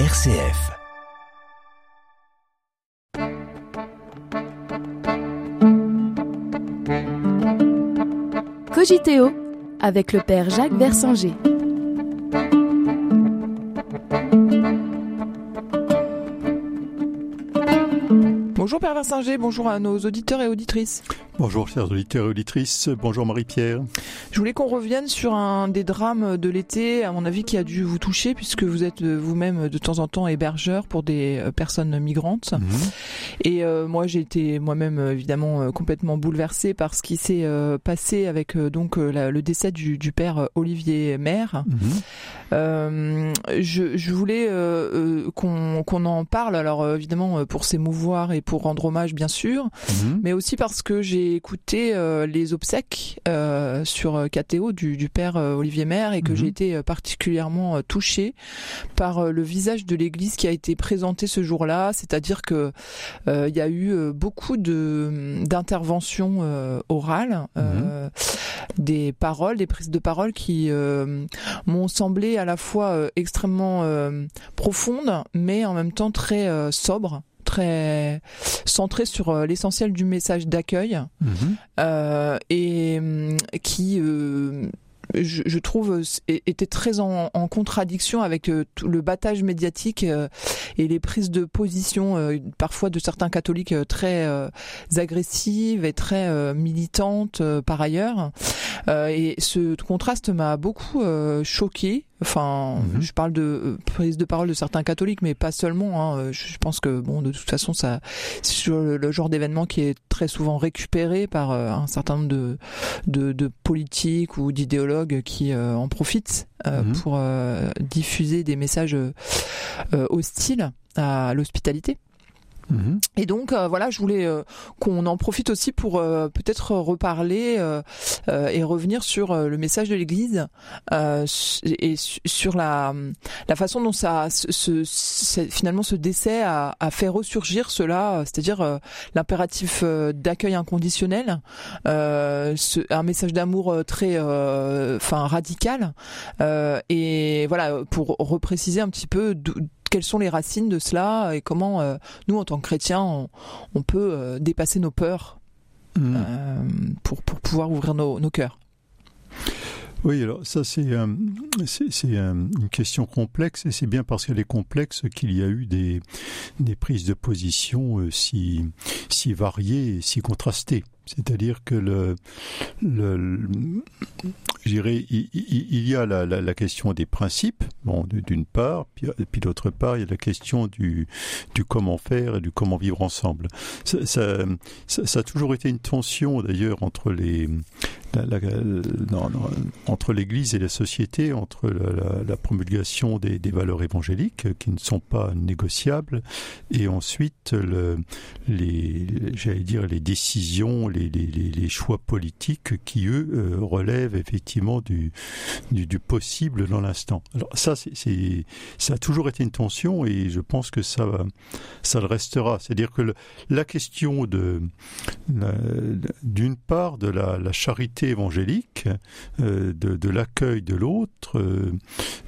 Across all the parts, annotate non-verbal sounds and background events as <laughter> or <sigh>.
RCF. Cogiteo avec le père Jacques Versinger. Bonjour Père Versinger, bonjour à nos auditeurs et auditrices. Bonjour chers auditeurs et auditrices, bonjour Marie-Pierre. Je voulais qu'on revienne sur un des drames de l'été, à mon avis, qui a dû vous toucher, puisque vous êtes euh, vous-même de temps en temps hébergeur pour des euh, personnes migrantes. Mhm. Et euh, moi, j'ai été moi-même évidemment complètement bouleversée par ce qui s'est passé avec donc la- le décès du, du père Olivier Maire. Mhm. Je, je voulais qu'on en parle, alors évidemment pour s'émouvoir et pour rendre hommage bien sûr, Mhm. mais aussi parce que j'ai écouté euh, les obsèques euh, sur euh, KTO du, du père euh, Olivier Maire et que Mhm. j'ai été particulièrement touchée par le visage de l'Église qui a été présenté ce jour-là, c'est-à-dire que il y a eu beaucoup de d'interventions euh, orales, euh, des paroles, des prises de parole qui m'ont semblé à la fois extrêmement profondes, mais en même temps très sobres très centrées sur euh, l'essentiel du message d'accueil Mhm. euh, et hum, qui euh, je, je trouve était très en, en contradiction avec euh, tout le battage médiatique et les prises de position parfois de certains catholiques très agressives et très militantes par ailleurs et ce contraste m'a beaucoup choqué enfin Mhm. je parle de euh, prise de parole de certains catholiques mais pas seulement hein. Euh, je pense que bon de toute façon ça c'est le, genre d'événement qui est très souvent récupéré par euh, un certain nombre de, de, de politiques ou d'idéologues qui euh, en profitent euh, Mhm. pour euh, diffuser des messages hostiles à l'hospitalité. Mhm. Et donc euh, voilà, je voulais euh, qu'on en profite aussi pour euh, peut-être reparler euh, euh, et revenir sur le message de l'Église et su- sur la, la façon dont ça se- se- finalement ce décès a, a fait ressurgir cela, c'est-à-dire l'impératif d'accueil inconditionnel, ce- un message d'amour très enfin radical et voilà pour repréciser un petit peu quelles sont les racines de cela et comment euh, nous en tant que chrétiens on, on peut euh, dépasser nos peurs Mhm. euh, pour, pour pouvoir ouvrir nos, nos cœurs. Oui, alors ça c'est une question complexe et c'est bien parce qu'elle est complexe qu'il y a eu des, des prises de position si, si variées et si contrastées. C'est-à-dire que le- je dirais, il, y a la, question des principes, bon, d'une part, puis, puis d'autre part, il y a la question du, comment faire et du comment vivre ensemble. Ça, a toujours été une tension d'ailleurs entre les, entre l'Église et la société, entre la, promulgation des, valeurs évangéliques qui ne sont pas négociables, et ensuite le, les, j'allais dire les décisions, les choix politiques qui eux euh, relèvent effectivement du, du, du possible dans l'instant. Alors ça, c'est, ça a toujours été une tension, et je pense que ça, ça le restera. C'est-à-dire que le- la question de d'une part de la, la charité évangélique, euh, de, de l'accueil de l'autre, euh,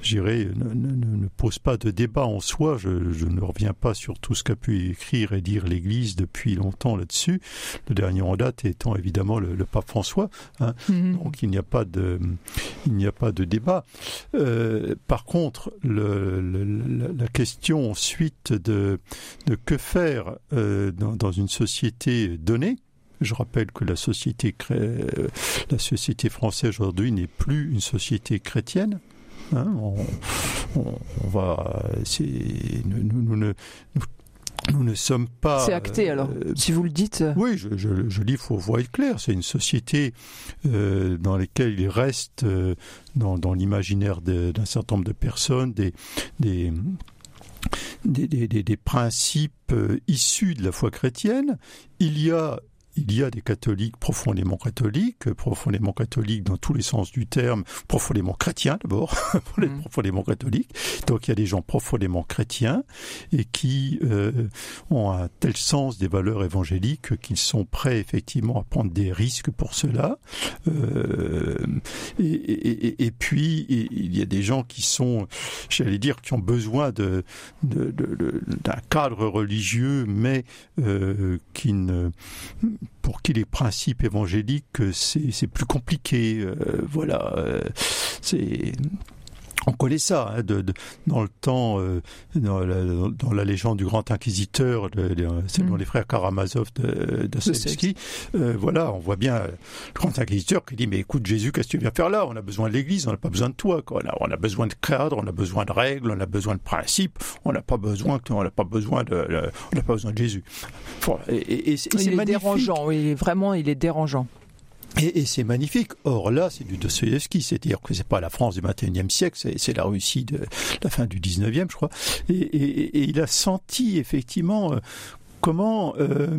je dirais, ne, ne- ne- ne pose pas de débat en soi. Je, je ne reviens pas sur tout ce qu'a pu écrire et dire l'Église depuis longtemps là-dessus. Le dernier en date étant évidemment le, le pape François. Donc il n'y a pas de, il n'y a pas de débat. Euh, par contre, la, question ensuite de, que faire euh, dans, une société donnée. Je rappelle que la société, euh, la société française aujourd'hui n'est plus une société chrétienne. Hein, on, va, nous, nous- nous, ne sommes pas. C'est acté alors, euh, si vous le dites. oui, je, je, je dis, il faut voir être clair. C'est une société euh, dans laquelle il reste, euh, dans, dans l'imaginaire d'un certain nombre de personnes, des, des, des, des- des- des principes euh, issus de la foi chrétienne. Il y a il y a des catholiques profondément catholiques, profondément catholiques dans tous les sens du terme, profondément chrétiens d'abord, <laughs> mmh. profondément catholiques. Donc il y a des gens profondément chrétiens et qui euh, ont un tel sens des valeurs évangéliques qu'ils sont prêts effectivement à prendre des risques pour cela. Euh, et, et, et, puis il y a des gens qui sont, j'allais dire, qui ont besoin de, de, de, d'un cadre religieux, mais euh, qui ne pour qui les principes évangéliques c'est plus compliqué. Euh, voilà, euh, c'est on connaît ça hein, de, de, dans le temps, euh, dans, la, dans, la, légende du grand inquisiteur, selon mm. les frères Karamazov de, de euh, voilà, on voit bien le grand inquisiteur qui dit mais écoute Jésus, qu'est-ce que tu viens faire là? On a besoin de l'Église, on n'a pas besoin de toi. Quoi. On, a, on a besoin de cadre, on a besoin de règles, on a besoin de principes, on n'a pas besoin, on n'a pas besoin de, on n'a pas besoin de Jésus. et, et, et c'est dérangeant, oui, vraiment, il est dérangeant. Et, et c'est magnifique. Or là, c'est du Dostoïevski, c'est-à-dire que c'est pas la France du 21e siècle, c'est la Russie de la fin du 19e, je crois. Et, et, et il a senti effectivement euh, comment euh,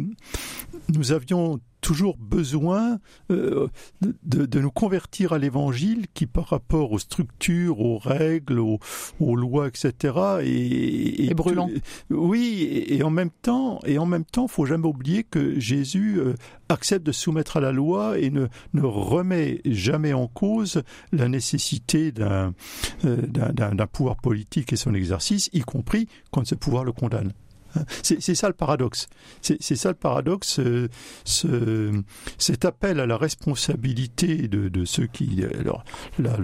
nous avions toujours besoin euh, de, de, nous convertir à l'évangile qui, par rapport aux structures, aux règles, aux, aux lois, etc., est, brûlant. oui, et, en même temps, et en même temps, faut jamais oublier que Jésus euh, accepte de soumettre à la loi et ne, ne remet jamais en cause la nécessité d'un euh, d'un pouvoir politique et son exercice, y compris quand ce pouvoir le condamne. C'est ça le paradoxe. C'est ça le paradoxe, euh, ce, cet appel à la responsabilité de, ceux qui, alors là,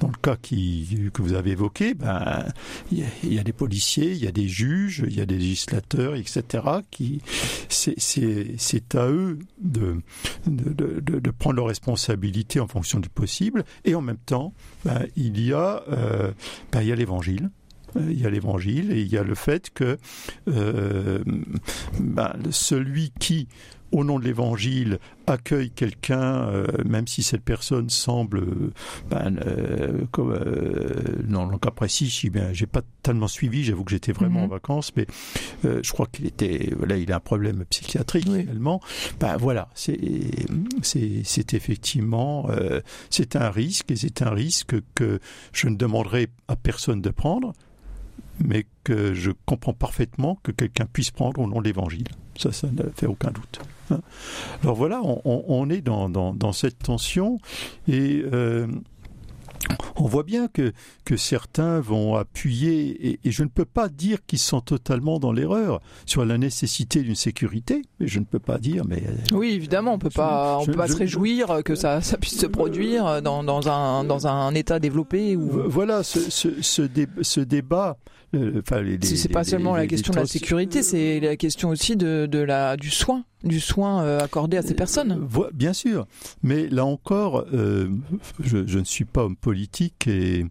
dans le cas qui, que vous avez évoqué, ben il y, y, a des policiers, il y a des juges, il y a des législateurs, etc. Qui, c'est à eux de, de, prendre leurs responsabilités en fonction du possible, et en même temps, ben, il y a, euh, ben, il y a l'Évangile il y a l'évangile et il y a le fait que euh, ben, celui qui au nom de l'évangile, accueille quelqu'un, euh, même si cette personne semble, ben, euh, comme, euh, dans le cas précis, j'ai pas tellement suivi, j'avoue que j'étais vraiment en mhm. vacances, mais euh, je crois qu'il était, voilà, il a un problème psychiatrique oui. également. Ben voilà, c'est, c'est, c'est effectivement, euh, c'est un risque et c'est un risque que je ne demanderai à personne de prendre mais que je comprends parfaitement que quelqu'un puisse prendre au nom de l'Évangile. Ça, ça ne fait aucun doute. Hein. Alors voilà, on, on est dans, dans, dans, cette tension et euh, on voit bien que, que certains vont appuyer, et, et je ne peux pas dire qu'ils sont totalement dans l'erreur sur la nécessité d'une sécurité, mais je ne peux pas dire, mais... Euh, oui, évidemment, on peut pas, on peut pas je, se réjouir que ça, ça puisse se produire dans, dans, un, dans un État développé. Ou... Voilà, ce, ce, ce, dé, ce débat Enfin, c'est pas seulement la question de la sécurité, c'est la question aussi de, de la du soin, du soin euh, accordé à ces personnes. Bien sûr, mais là encore, euh, je, je, ne suis pas homme politique, et,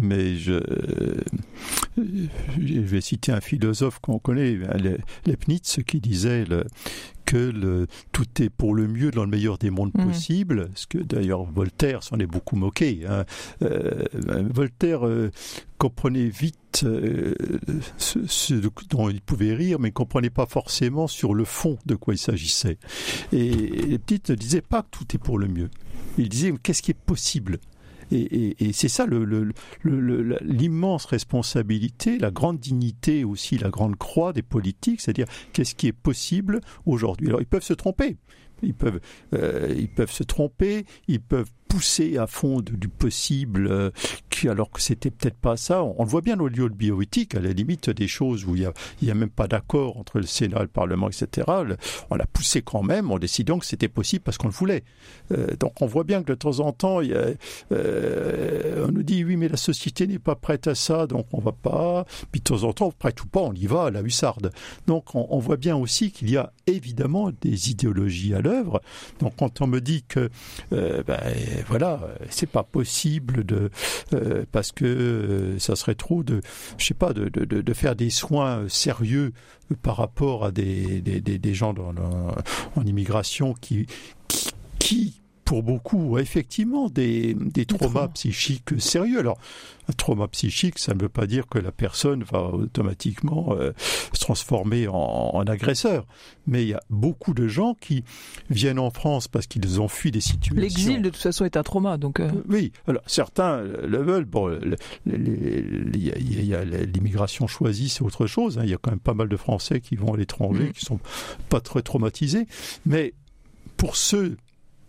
mais je, je vais citer un philosophe qu'on connaît, Leibniz, qui disait le, que le, tout est pour le mieux dans le meilleur des mondes mmh. possibles, ce que d'ailleurs Voltaire s'en est beaucoup moqué. Hein. Euh, Voltaire euh, comprenait vite euh, ce, ce, dont il pouvait rire, mais ne comprenait pas forcément sur le fond de quoi il s'agissait. Et, et Petit ne disait pas que tout est pour le mieux. Il disait qu'est-ce qui est possible? Et, c'est ça l'immense responsabilité, la grande dignité aussi, la grande croix des politiques, c'est-à-dire qu'est-ce qui est possible aujourd'hui. Alors ils peuvent se tromper, ils peuvent, euh, ils peuvent se tromper, ils peuvent poussé à fond du possible, euh, qui, alors que c'était peut-être pas ça. On, le voit bien au lieu de bioéthique, à la limite des choses où il y a, a même pas d'accord entre le Sénat le Parlement, etc. On l'a poussé quand même en décidant que c'était possible parce qu'on le voulait. Euh, donc on voit bien que de temps en temps, y a, euh, on nous dit oui, mais la société n'est pas prête à ça, donc on va pas. Puis de temps en temps, prête ou pas, on y va à la hussarde. Donc on, on voit bien aussi qu'il y a évidemment des idéologies à l'œuvre. Donc quand on me dit que euh, ben, voilà, c'est pas possible de euh, parce que euh, ça serait trop de, je sais pas, de, de, de faire des soins sérieux par rapport à des, des, des, gens dans, en immigration qui, qui, qui pour beaucoup, effectivement, des, des traumas psychiques sérieux. Alors, un trauma psychique, ça ne veut pas dire que la personne va automatiquement euh, se transformer en, en, agresseur. Mais il y a beaucoup de gens qui viennent en France parce qu'ils ont fui des situations. L'exil, de toute façon, est un trauma. Donc euh... Oui, alors certains le veulent. Bon, il y a, l'immigration choisie, c'est autre chose. Hein. Il y a quand même pas mal de Français qui vont à l'étranger, mmh. qui sont pas très traumatisés. Mais pour ceux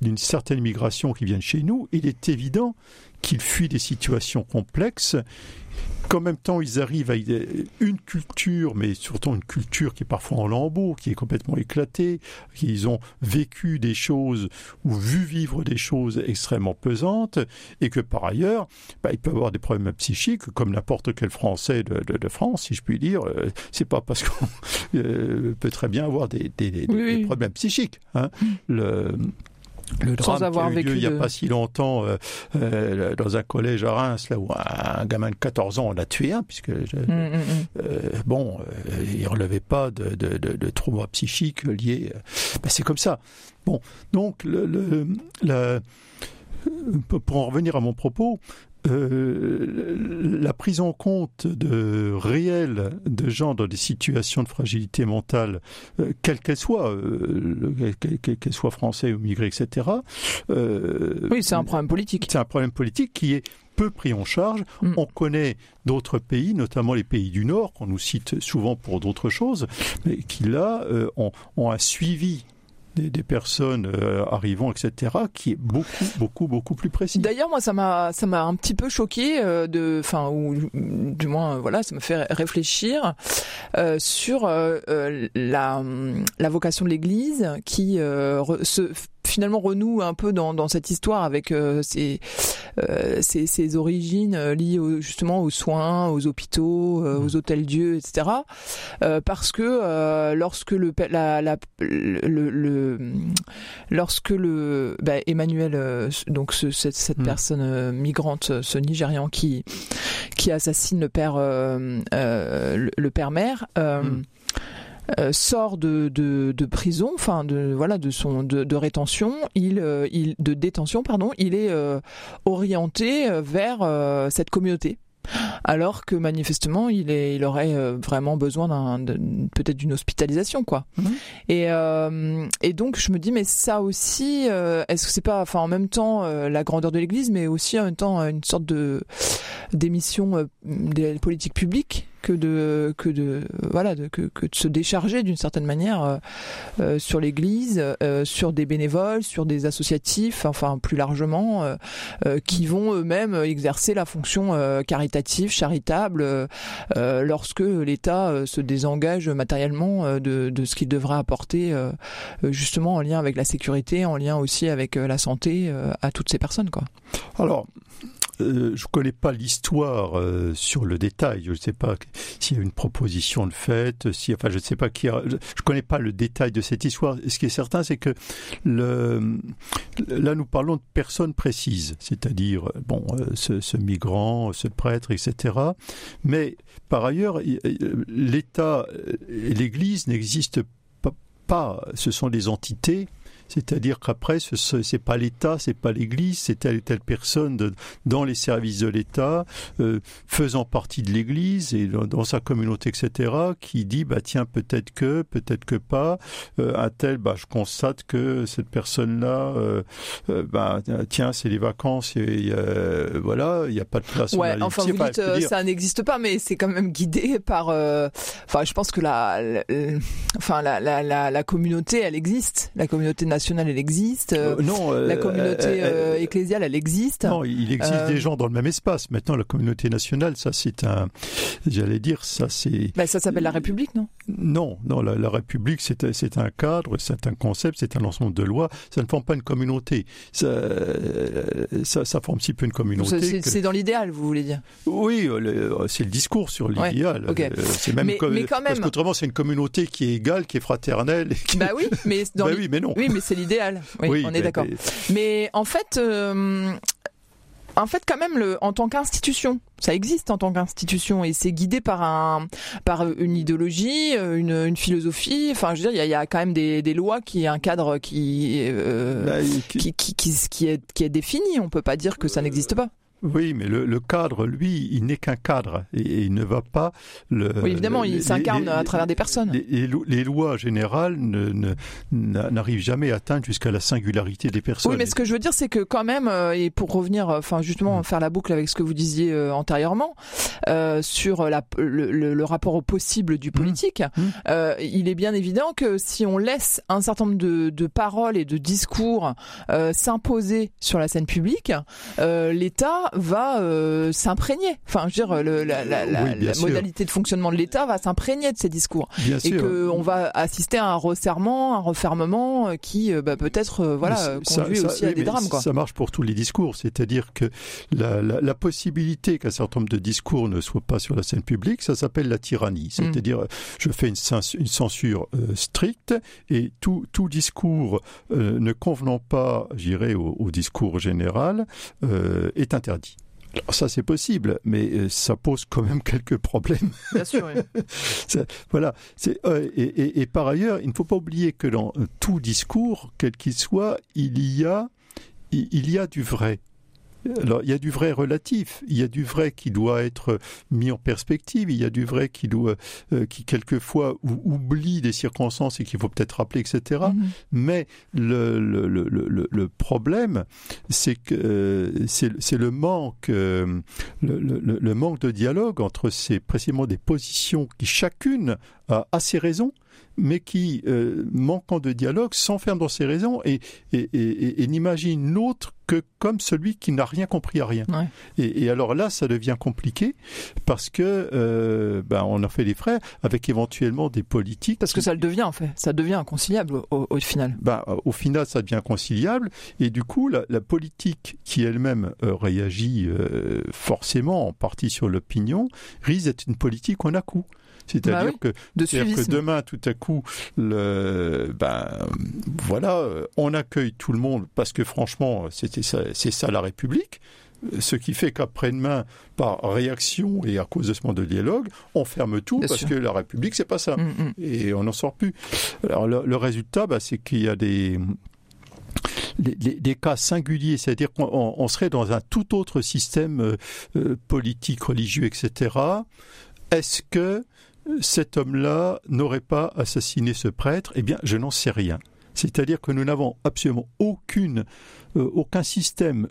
d'une certaine migration qui viennent chez nous, il est évident qu'ils fuient des situations complexes, qu'en même temps ils arrivent à une culture, mais surtout une culture qui est parfois en lambeaux, qui est complètement éclatée, qu'ils ont vécu des choses ou vu vivre des choses extrêmement pesantes, et que par ailleurs, bah, ils peuvent avoir des problèmes psychiques, comme n'importe quel Français de, de, de, France, si je puis dire. Euh, c'est pas parce qu'on <laughs> euh, peut très bien avoir des, des, des, oui, des problèmes psychiques. Hein. Mm. Le, le drame Sans avoir qui a eu lieu il n'y a pas si longtemps euh, euh, dans un collège à Reims, là où un, gamin de 14 ans, on l'a tué, hein, puisque je, mmh, mmh. Euh, bon, il relevait pas de, de, de, de troubles psychiques liés. Ben, c'est comme ça. Bon, donc le, le, le, pour en revenir à mon propos, euh, la prise en compte de réels de gens dans des situations de fragilité mentale, euh, quelle qu'elle soit, euh, qu'elle soit français ou migré, etc. Euh, oui, c'est un problème politique. C'est un problème politique qui est peu pris en charge. Mm. On connaît d'autres pays, notamment les pays du Nord, qu'on nous cite souvent pour d'autres choses, mais qui là euh, ont, ont un suivi des, personnes euh, arrivant, etc., qui est beaucoup, beaucoup, beaucoup plus précis. D'ailleurs, moi, ça m'a, ça m'a un petit peu choqué euh, de, enfin, ou du moins, voilà, ça me fait réfléchir euh, sur euh, euh, la, la vocation de l'Église qui se finalement renoue un peu dans, dans cette histoire avec euh, ses, euh, ses, ses, origines euh, liées au, justement aux soins, aux hôpitaux, mmh. aux hôtels Dieu, etc. Parce que lorsque le, la, la, le, le, lorsque le bah, Emmanuel, donc ce, cette, cette mmh. personne migrante, ce Nigérian qui qui assassine le père le, le, père mère. Euh, sort de, de, de, prison, enfin de voilà de son de, de rétention, il, euh, il de détention pardon, il est euh, orienté vers euh, cette communauté. Alors que manifestement il est il aurait euh, vraiment besoin d'un peut-être d'une hospitalisation quoi. Mmh. et euh, et donc je me dis mais ça aussi euh, est-ce que c'est pas enfin en même temps euh, la grandeur de l'église mais aussi en même temps une sorte de d'émission euh, des politiques publiques? Que de que de voilà que, que de se décharger d'une certaine manière euh, sur l'Église, euh, sur des bénévoles, sur des associatifs, enfin plus largement, qui vont eux-mêmes exercer la fonction caritative, charitable, lorsque l'État se désengage matériellement de, de ce qu'il devra apporter justement en lien avec la sécurité, en lien aussi avec la santé à toutes ces personnes quoi. Alors euh, je ne connais pas l'histoire euh, sur le détail. Je ne sais pas s'il y a une proposition de fait. Si, enfin, je ne sais pas qui. Je ne connais pas le détail de cette histoire. Ce qui est certain, c'est que là, nous parlons de personnes précises, c'est-à-dire bon, euh, ce, ce migrant, ce prêtre, etc. Mais par ailleurs, l'État et l'Église n'existent pas. Ce sont des entités c'est-à-dire qu'après, ce n'est pas l'État, c'est pas l'Église, c'est telle et telle personne de, dans les services de l'État, euh, faisant partie de l'Église et dans, dans, sa communauté, etc., qui dit, bah tiens, peut-être que, peut-être que pas, euh, un tel, bah je constate que cette personne-là, euh, euh bah tiens, c'est les vacances, et euh, voilà, il n'y a pas de place. Ouais, enfin vous dites, euh, dire... ça n'existe pas, mais c'est quand même guidé par, enfin je pense que la, la, la, la, la communauté, elle existe, la communauté nationale elle existe. Euh, non, euh, la communauté euh, ecclésiale, elle existe. Non, il existe des gens dans le même espace. Maintenant, la communauté nationale, ça, c'est un. J'allais dire, ça, c'est. Ben, ça s'appelle la République, non? Non, non, la, la République, c'est, c'est un cadre, c'est un concept, c'est un ensemble de lois. Ça ne forme pas une communauté. Ça, ça, ça forme si peu une communauté. C'est, que... dans l'idéal, vous voulez dire? Oui, c'est le discours sur l'idéal. Ouais, okay. C'est même mais, comme, mais quand même... Parce qu'autrement, c'est une communauté qui est égale, qui est fraternelle. Qui... Bah oui, mais <laughs> dans bah oui, mais non. Oui, mais c'est l'idéal. Oui, oui, on est d'accord. Mais... en fait, euh, en fait, quand même, le, en tant qu'institution, ça existe en tant qu'institution et c'est guidé par un, par une idéologie, une, une philosophie. Enfin, je veux dire, il y a, y a, quand même des, des lois qui, un cadre qui, euh, bah, qui, qui, qui, qui, est, qui est défini. On peut pas dire que ça n'existe pas. Oui, mais le, le, cadre, lui, il n'est qu'un cadre et, il ne va pas. Le, oui, évidemment, il s'incarne à travers des personnes. Les, les lois générales n'arrivent jamais à atteindre jusqu'à la singularité des personnes. Oui, mais ce que je veux dire, c'est que quand même, euh, et pour revenir, euh, enfin justement, mm. faire la boucle avec ce que vous disiez euh, antérieurement euh, sur la, le, le, rapport au possible du mm. politique, mm. euh, il est bien évident que si on laisse un certain nombre de, de paroles et de discours s'imposer sur la scène publique, l'État va euh, s'imprégner. Enfin, je veux dire, le, la, la, la, la modalité de fonctionnement de l'État va s'imprégner de ces discours. Bien et qu'on va assister à un resserrement, un refermement euh, qui, euh, bah, peut-être, voilà, conduit ça, aussi ça, à des drames. Quoi. Ça marche pour tous les discours. C'est-à-dire que la, possibilité qu'un certain nombre de discours ne soient pas sur la scène publique, ça s'appelle la tyrannie. Mm. C'est-à-dire, je fais une, une censure euh, stricte et tout, tout discours euh, ne convenant pas, j'irai, au, au, discours général euh, est interdit. Alors ça c'est possible, mais euh, ça pose quand même <laughs> quelques problèmes. Bien sûr. Oui. <laughs> ça, voilà. Euh, et, et, et, par ailleurs, il ne faut pas oublier que dans tout discours, quel qu'il soit, il y a il y a du vrai. Alors, il y a du vrai relatif, il y a du vrai qui doit être mis en perspective, il y a du vrai qui doit, euh, qui quelquefois oublie des circonstances et qu'il faut peut-être rappeler, etc. -hmm. Mais le, le, le, le, le problème, c'est que euh, c'est le manque, euh, le, le, le, manque de dialogue entre ces précisément des positions qui chacune a, a ses raisons mais qui, euh, manquant de dialogue, s'enferme dans ses raisons et, et, et, et n'imagine l'autre que comme celui qui n'a rien compris à rien. Ouais. Et, alors là, ça devient compliqué parce que euh, ben, on a fait des frais avec éventuellement des politiques. Parce que ça le devient en fait, ça devient inconciliable au, au final. Ben, au final, ça devient conciliable et du coup, la, la politique qui elle-même euh, réagit euh, forcément en partie sur l'opinion risque d'être une politique en à coup. C'est-à-dire bah oui, que, que demain, tout à coup, le, ben, voilà, on accueille tout le monde parce que franchement, c'était ça, c'est ça la République. Ce qui fait qu'après-demain, par réaction et à cause de ce moment de dialogue, on ferme tout Bien parce sûr. que la République, c'est pas ça. Mm -hmm. Et on n'en sort plus. Alors, le, le résultat, bah, c'est qu'il y a des, des, cas singuliers, c'est-à-dire qu'on on serait dans un tout autre système euh, euh, politique, religieux, etc. Est-ce que cet homme-là n'aurait pas assassiné ce prêtre Eh bien, je n'en sais rien. C'est-à-dire que nous n'avons absolument aucune, euh, aucun système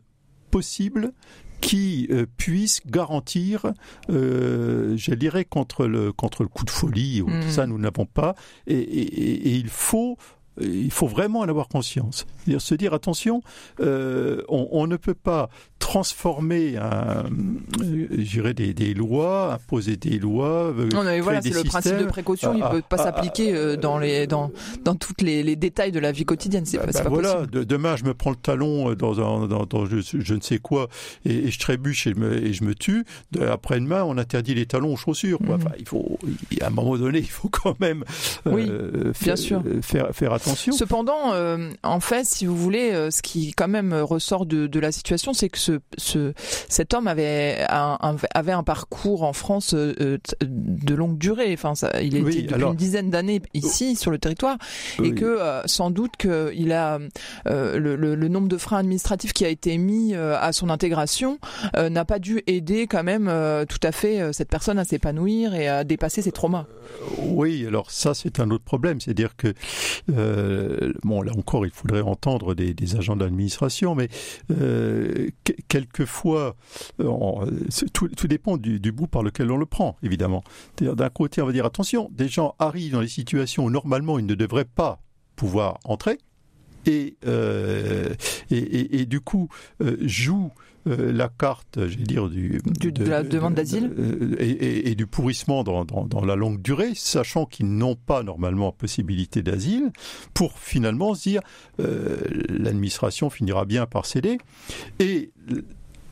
possible qui euh, puisse garantir, euh, je dirais, contre le, contre le coup de folie. Mmh. Ça, nous n'avons pas. Et, et, et, il faut il faut vraiment en avoir conscience. C'est-à-dire se dire attention, euh, on, on, ne peut pas transformer, un, euh, des, des, lois, imposer des lois. Euh, non, mais voilà, c'est le principe de précaution. il ne peut pas s'appliquer euh, dans les dans dans toutes les, les détails de la vie quotidienne. C'est bah, pas, bah pas voilà. possible. De, demain, je me prends le talon dans un dans, dans je, je, ne sais quoi et, et je trébuche et, me, et, je me tue. Après-demain, on interdit les talons aux chaussures. Quoi. Enfin, il faut, à un moment donné, il faut quand même oui, bien faire, sûr. faire faire attention. Cependant, euh, en fait, si vous voulez, euh, ce qui quand même ressort de, de la situation, c'est que ce, ce, cet homme avait un, un, avait un parcours en France euh, de longue durée. Enfin, ça, il était Oui, depuis alors- une dizaine d'années ici sur le territoire, et que euh, sans doute qu'il a euh, le, le, le nombre de freins administratifs qui a été mis euh, à son intégration euh, n'a pas dû aider quand même euh, tout à fait euh, cette personne à s'épanouir et à dépasser ses traumas. Oui, alors ça c'est un autre problème, c'est-à-dire que euh, bon là encore il faudrait entendre des, agents de l'administration, mais euh, que- quelquefois euh, tout, tout dépend du, bout par lequel on le prend, évidemment. D'un côté on va dire attention, des gens arrivent dans des situations où normalement ils ne devraient pas pouvoir entrer. Et, euh, et, et, et du coup euh, jouent euh, la carte, je vais dire, du, Du- de la demande d'asile euh, et, et, et du pourrissement dans, dans, dans la longue durée, sachant qu'ils n'ont pas normalement possibilité d'asile, pour finalement se dire euh, l'administration finira bien par céder. Et l-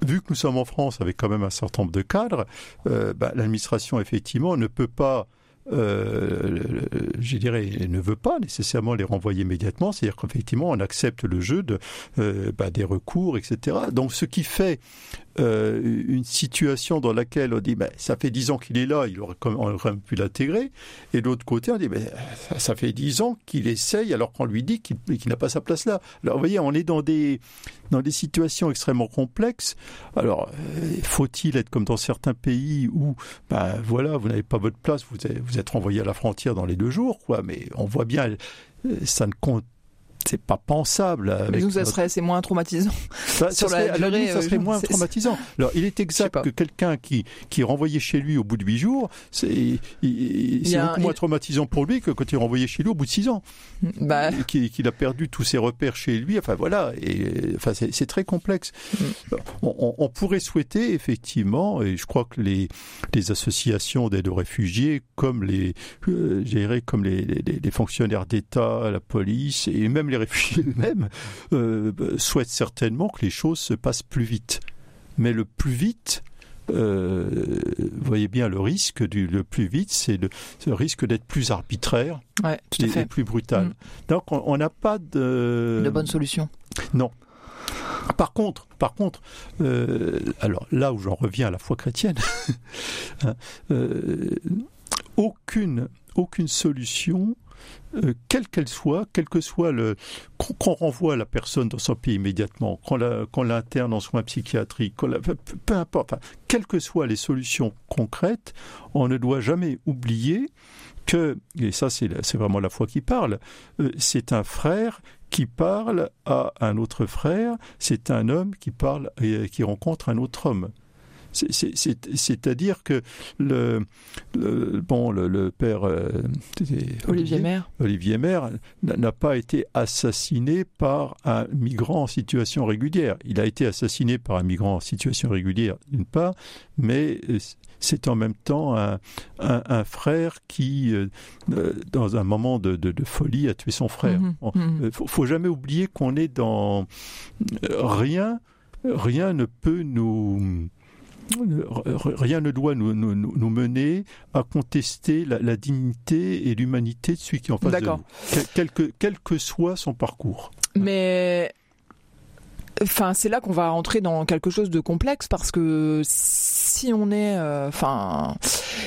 vu que nous sommes en France avec quand même un certain nombre de cadres, euh, bah, l'administration effectivement ne peut pas euh, je dirais, ne veut pas nécessairement les renvoyer immédiatement. C'est-à-dire qu'effectivement, on accepte le jeu euh, bah, des recours, etc. Donc, ce qui fait euh, une situation dans laquelle on dit ben, ça fait dix ans qu'il est là, il aurait quand même pu l'intégrer, et de l'autre côté on dit ben, ça fait dix ans qu'il essaye alors qu'on lui dit qu'il n'a pas sa place là. Alors vous voyez, on est dans des dans des situations extrêmement complexes. Alors faut-il être comme dans certains pays où ben voilà vous n'avez pas votre place, vous vous êtes renvoyé à la frontière dans les deux jours, quoi. Mais on voit bien euh, ça ne compte c'est pas pensable. Mais nous, ça serait, c'est moins traumatisant. <laughs> Ça, serait, la durée, ça serait euh, moins traumatisant. Alors, il est exact que quelqu'un qui, qui est renvoyé chez lui au bout de huit jours, c'est, c'est beaucoup moins traumatisant pour lui que quand il est renvoyé chez lui au bout de six ans. Bah... Qu'il a perdu tous ses repères chez lui. Enfin, voilà. Et, enfin, c'est très complexe. Mm. On, on, pourrait souhaiter, effectivement, et je crois que les, les associations d'aide aux réfugiés, comme les, euh, comme les, les, les fonctionnaires d'État, la police, et même les réfugiés <laughs> eux-mêmes euh, souhaitent certainement que les choses se passent plus vite. Mais le plus vite, euh, vous voyez bien le risque du le plus vite, c'est le, risque d'être plus arbitraire et, plus brutal. Mm. Donc on n'a pas de de bonne solution. Non. Par contre, par contre, euh, alors là où j'en reviens à la foi chrétienne, <laughs> hein, aucune aucune solution euh, quelle qu'elle soit, quel que soit le qu'on renvoie la personne dans son pays immédiatement, qu'on l'interne en soins psychiatriques, peu importe, quelles que soient les solutions concrètes, on ne doit jamais oublier que, et ça c'est vraiment la foi qui parle, euh, c'est un frère qui parle à un autre frère, c'est un homme qui parle et qui rencontre un autre homme. C'est-à-dire que le, bon, le, père euh, Olivier Maire, Olivier Maire n'a pas été assassiné par un migrant en situation régulière. Il a été assassiné par un migrant en situation régulière, d'une part, mais euh, c'est en même temps un, un, frère qui, euh, dans un moment de, de, folie, a tué son frère. Mhm. Il ne faut, faut, jamais oublier qu'on est dans rien. Rien ne peut nous rien ne doit nous, nous, mener à contester la, dignité et l'humanité de celui qui est en face de nous, quel, que, quel que soit son parcours. Mais Enfin, c'est là qu'on va entrer dans quelque chose de complexe parce que si on est, euh, enfin,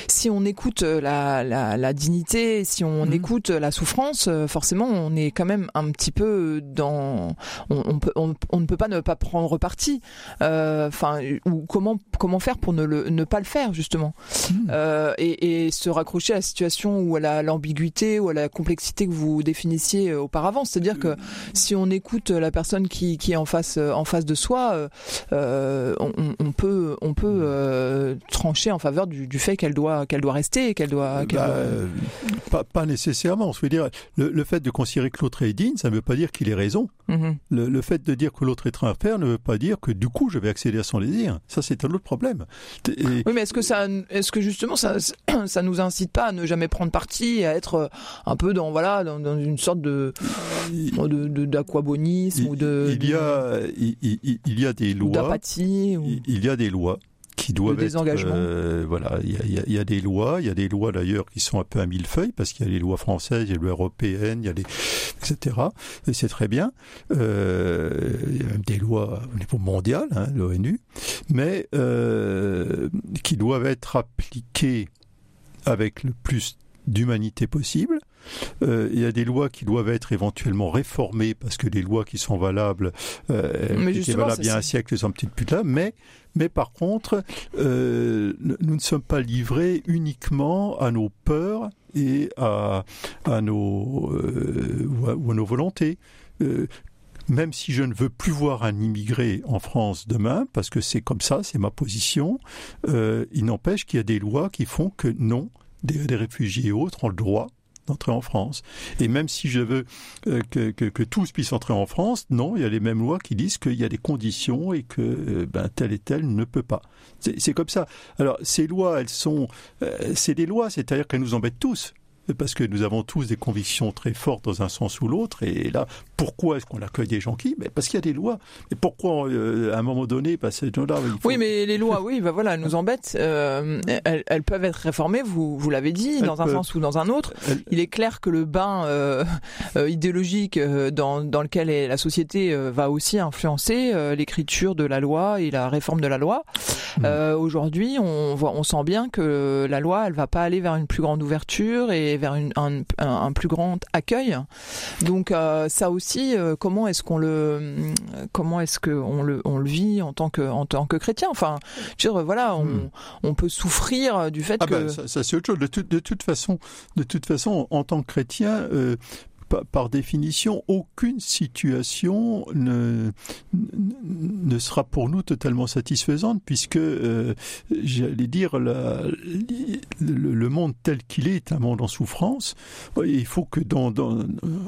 si on écoute la, la, la dignité, si on mhm. écoute la souffrance, euh, forcément, on est quand même un petit peu dans, on, on peut, on, ne peut pas ne pas prendre parti. Euh, enfin, ou comment comment faire pour ne le, ne pas le faire justement, mhm. et, et, se raccrocher à la situation ou à l'ambiguïté ou à la complexité que vous définissiez auparavant. C'est-à-dire que si on écoute la personne qui, qui est en face euh, en face de soi, euh, euh, on, peut, on peut trancher en faveur du, fait qu'elle doit, qu'elle doit rester, qu'elle doit. Bah, pas, pas, nécessairement. Je veux dire, le, fait de considérer que l'autre est digne, ça ne veut pas dire qu'il ait raison. Mm-hmm. le, fait de dire que l'autre est train à faire ne veut pas dire que du coup je vais accéder à son désir. Ça, c'est un autre problème. Oui, mais est-ce que ça, est-ce que justement ça, <clears throat> ça nous incite pas à ne jamais prendre parti, à être un peu dans voilà, dans, une sorte de d'aquabonisme ou de. Il y a, il, y a des lois. D'apathie. Il y a des lois qui doivent être euh, voilà il y, a, des lois il y a des lois d'ailleurs qui sont un peu à millefeuille parce qu'il y a les lois françaises il y a les lois européennes il y a les etc et c'est très bien euh, il y a même des lois au niveau mondial hein, l'ONU mais euh, qui doivent être appliquées avec le plus d'humanité possible. Euh, il y a des lois qui doivent être éventuellement réformées parce que les lois qui sont valables, euh, étaient valables il y a un siècle, sont peut-être plus là. Mais, mais par contre, euh, nous ne sommes pas livrés uniquement à nos peurs et à, à nos euh, ou à nos volontés. Euh, même si je ne veux plus voir un immigré en France demain, parce que c'est comme ça, c'est ma position, euh, il n'empêche qu'il y a des lois qui font que non, des, réfugiés et autres ont le droit d'entrer en France. Et même si je veux euh, que, que, tous puissent entrer en France, non, il y a les mêmes lois qui disent qu'il y a des conditions et que euh, ben, tel et tel ne peut pas. C'est comme ça. Alors ces lois, elles sont, euh, c'est des lois, c'est-à-dire qu'elles nous embêtent tous parce que nous avons tous des convictions très fortes dans un sens ou l'autre, et là, pourquoi est-ce qu'on accueille des gens qui Mais parce qu'il y a des lois. Et pourquoi, à un moment donné, bah, ces gens-là... Oui, mais les lois, oui, bah voilà, elles nous embêtent. elles, peuvent être réformées, vous, vous l'avez dit, dans un sens ou dans un autre. Il est clair que le bain idéologique dans, dans lequel la société va aussi influencer l'écriture de la loi et la réforme de la loi. Mmh. Aujourd'hui, on, voit, on sent bien que la loi, elle va pas aller vers une plus grande ouverture et vers une, un, un, plus grand accueil. Donc euh, ça aussi, euh, comment est-ce qu'on le, comment est-ce qu'on le, on le vit en tant que, en tant que chrétien? Enfin, je veux dire, voilà, on, hmm. on peut souffrir du fait ah que ben, ça, ça c'est autre chose. De, de, toute façon, de toute façon, en tant que chrétien, euh, par définition, aucune situation ne, ne sera pour nous totalement satisfaisante, puisque, euh, j'allais dire, la, le, monde tel qu'il est est un monde en souffrance. Il faut que, dans, dans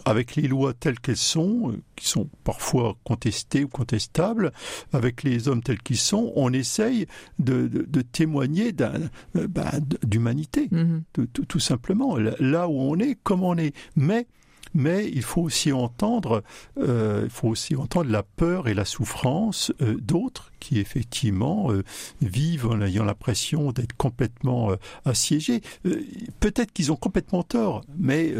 avec les lois telles qu'elles sont, qui sont parfois contestées ou contestables, avec les hommes tels qu'ils sont, on essaye de, de, témoigner bah, d'humanité, mmh tout, tout simplement. Là où on est, comme on est. Mais mais il faut aussi entendre, euh, il faut aussi entendre la peur et la souffrance euh, d'autres qui effectivement euh, vivent en ayant l'impression d'être complètement assiégés. Peut-être qu'ils ont complètement tort, mais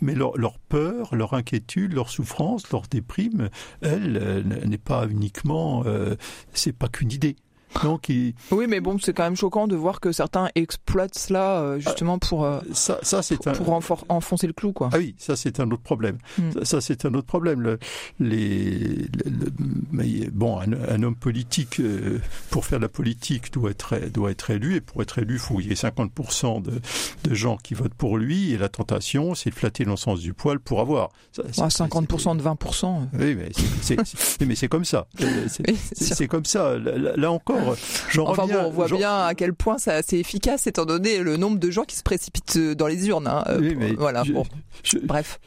mais leur, leur, peur, leur inquiétude, leur souffrance, leur déprime, elle n'est pas uniquement, c'est pas qu'une idée. <laughs> Oui, mais bon, c'est quand même choquant de voir que certains exploitent cela euh, justement pour euh, ça, ça c'est pour, enfoncer le clou, quoi. Ah oui, ça c'est un autre problème. Hmm. Ça, c'est un autre problème. Le, les, bon, un, homme politique euh, pour faire de la politique doit être doit être élu et pour être élu, il faut qu'il y ait 50% de, de gens qui votent pour lui et la tentation, c'est de flatter dans le sens du poil pour avoir. Ça, 50% de 20%. Oui, mais c'est mais c'est comme ça. <laughs> C'est comme ça. là encore enfin bon, on voit bien à quel point ça c'est efficace étant donné le nombre de gens qui se précipitent euh, dans les urnes. Hein, euh, voilà. bon. Bref.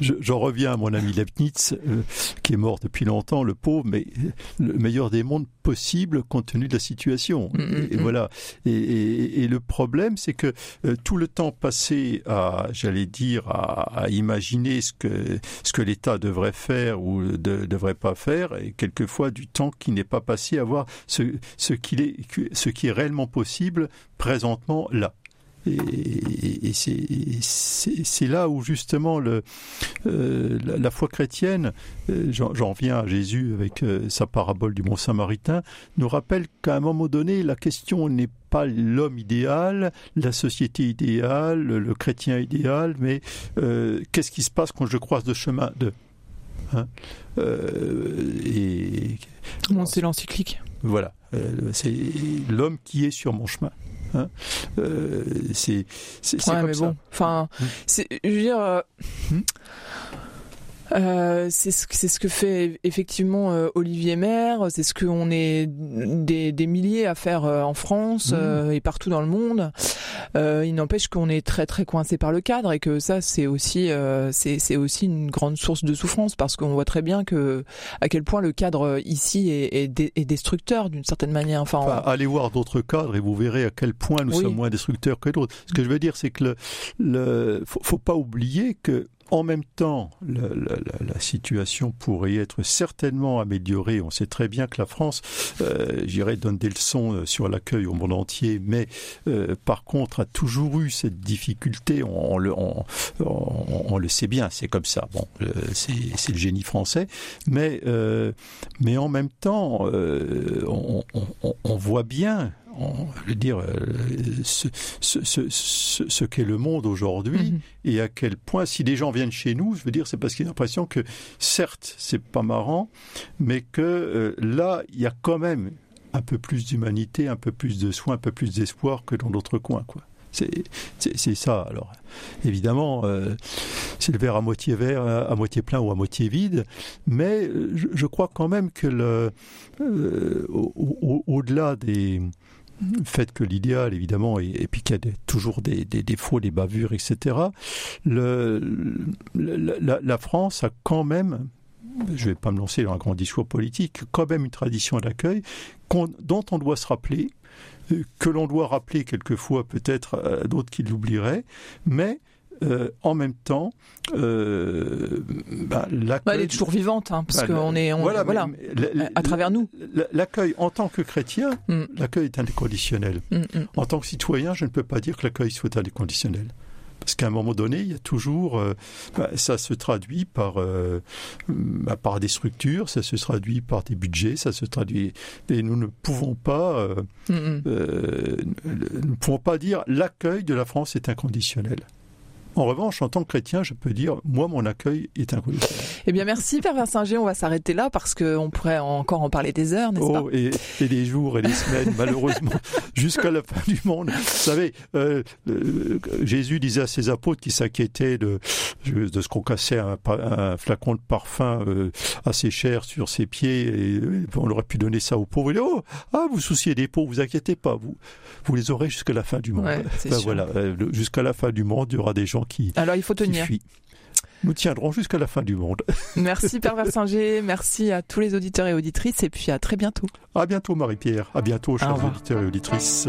J'en reviens à mon ami Leibniz, euh, qui est mort depuis longtemps, le pauvre, mais le meilleur des mondes possible compte tenu de la situation. Mm, mm, et, mm. voilà. Et, le problème, c'est que tout le temps passé à, j'allais dire, à, imaginer ce que ce que l'État devrait faire ou ne devrait pas faire, et quelquefois du temps qui n'est pas passé à voir ce, ce, qui est réellement possible présentement là. Et, c'est là où justement euh, la, foi chrétienne, euh, j'en viens à Jésus avec euh, sa parabole du Mont Samaritain, nous rappelle qu'à un moment donné, la question n'est pas l'homme idéal, la société idéale, le, chrétien idéal, mais qu'est-ce qui se passe quand je croise de chemin de hein? Et c'est l'encyclique? Voilà. Euh, c'est l'homme qui est sur mon chemin. Hein. Euh, c'est c'est ouais, comme mais ça. bon enfin hum. c'est je veux dire euh, hum. Euh, c'est ce, ce que fait effectivement euh, Olivier Maire, c'est ce qu'on est des, des, milliers à faire euh, en France mmh. et partout dans le monde. il n'empêche qu'on est très très coincé par le cadre et que ça c'est aussi c'est aussi une grande source de souffrance parce qu'on voit très bien que à quel point le cadre ici est, est, destructeur d'une certaine manière. Enfin, allez voir d'autres cadres et vous verrez à quel point nous sommes moins destructeurs que d'autres. Ce que je veux dire c'est que le, le faut, faut pas oublier que en même temps, la, situation pourrait être certainement améliorée. On sait très bien que la France, euh, j'irais, donne des leçons euh, sur l'accueil au monde entier, mais euh, par contre a toujours eu cette difficulté. On, le, sait bien, c'est comme ça. Bon, c'est le génie français, mais euh, mais en même temps, on voit bien je veux dire, euh, ce, ce, ce, ce qu'est le monde aujourd'hui mhm. et à quel point, si des gens viennent chez nous, je veux dire, c'est parce qu'ils ont l'impression que, certes, c'est pas marrant, mais que euh, là, il y a quand même un peu plus d'humanité, un peu plus de soins, un peu plus d'espoir que dans d'autres coins, quoi. C'est ça. Alors, évidemment, euh, c'est le verre à moitié vert, à, moitié plein ou à moitié vide, mais je, je crois quand même que le, au-delà des, fait que l'idéal, évidemment, et, puis qu'il y a toujours des, défauts, des bavures, etc., le, la, France a quand même, je ne vais pas me lancer dans un grand discours politique, quand même une tradition d'accueil dont on doit se rappeler, euh, que l'on doit rappeler quelquefois peut-être à d'autres qui l'oublieraient, mais euh, en même temps, euh, bah, l'accueil. elle est toujours vivante, hein, parce Bah, qu'on est, on, voilà, voilà, mais- à travers nous. la- L'accueil en tant que chrétien, Mm. l'accueil est inconditionnel. Mm, mm. En tant que citoyen, je ne peux pas dire que l'accueil soit inconditionnel. Parce qu'à un moment donné, il y a toujours, euh, bah, ça se traduit par, euh, bah, par des structures, ça se traduit par des budgets, ça se traduit. Et nous ne pouvons pas, euh, Mm, mm. euh, nous ne pouvons pas dire l'accueil de la France est inconditionnel. En revanche, en tant que chrétien, je peux dire, moi, mon accueil est inconditionnel. Eh bien, merci, Père Versinger. On va s'arrêter là parce qu'on pourrait encore en parler des heures, n'est-ce pas? Oh, et, et les jours et les semaines, <laughs> malheureusement, jusqu'à la fin du monde. Vous savez, euh, euh, Jésus disait à ses apôtres qui s'inquiétaient de, de ce qu'on cassait un, flacon de parfum euh, assez cher sur ses pieds, et on aurait pu donner ça aux pauvres. Il dit, oh, ah, vous souciez des pauvres, vous inquiétez pas, vous, vous les aurez jusqu'à la fin du monde. Ouais, Ben voilà, jusqu'à la fin du monde, il y aura des gens alors il faut tenir. Nous tiendrons jusqu'à la fin du monde. <laughs> Merci Pervers Singer, merci à tous les auditeurs et auditrices, et puis à très bientôt. À bientôt Marie-Pierre, à bientôt chers auditeurs et auditrices.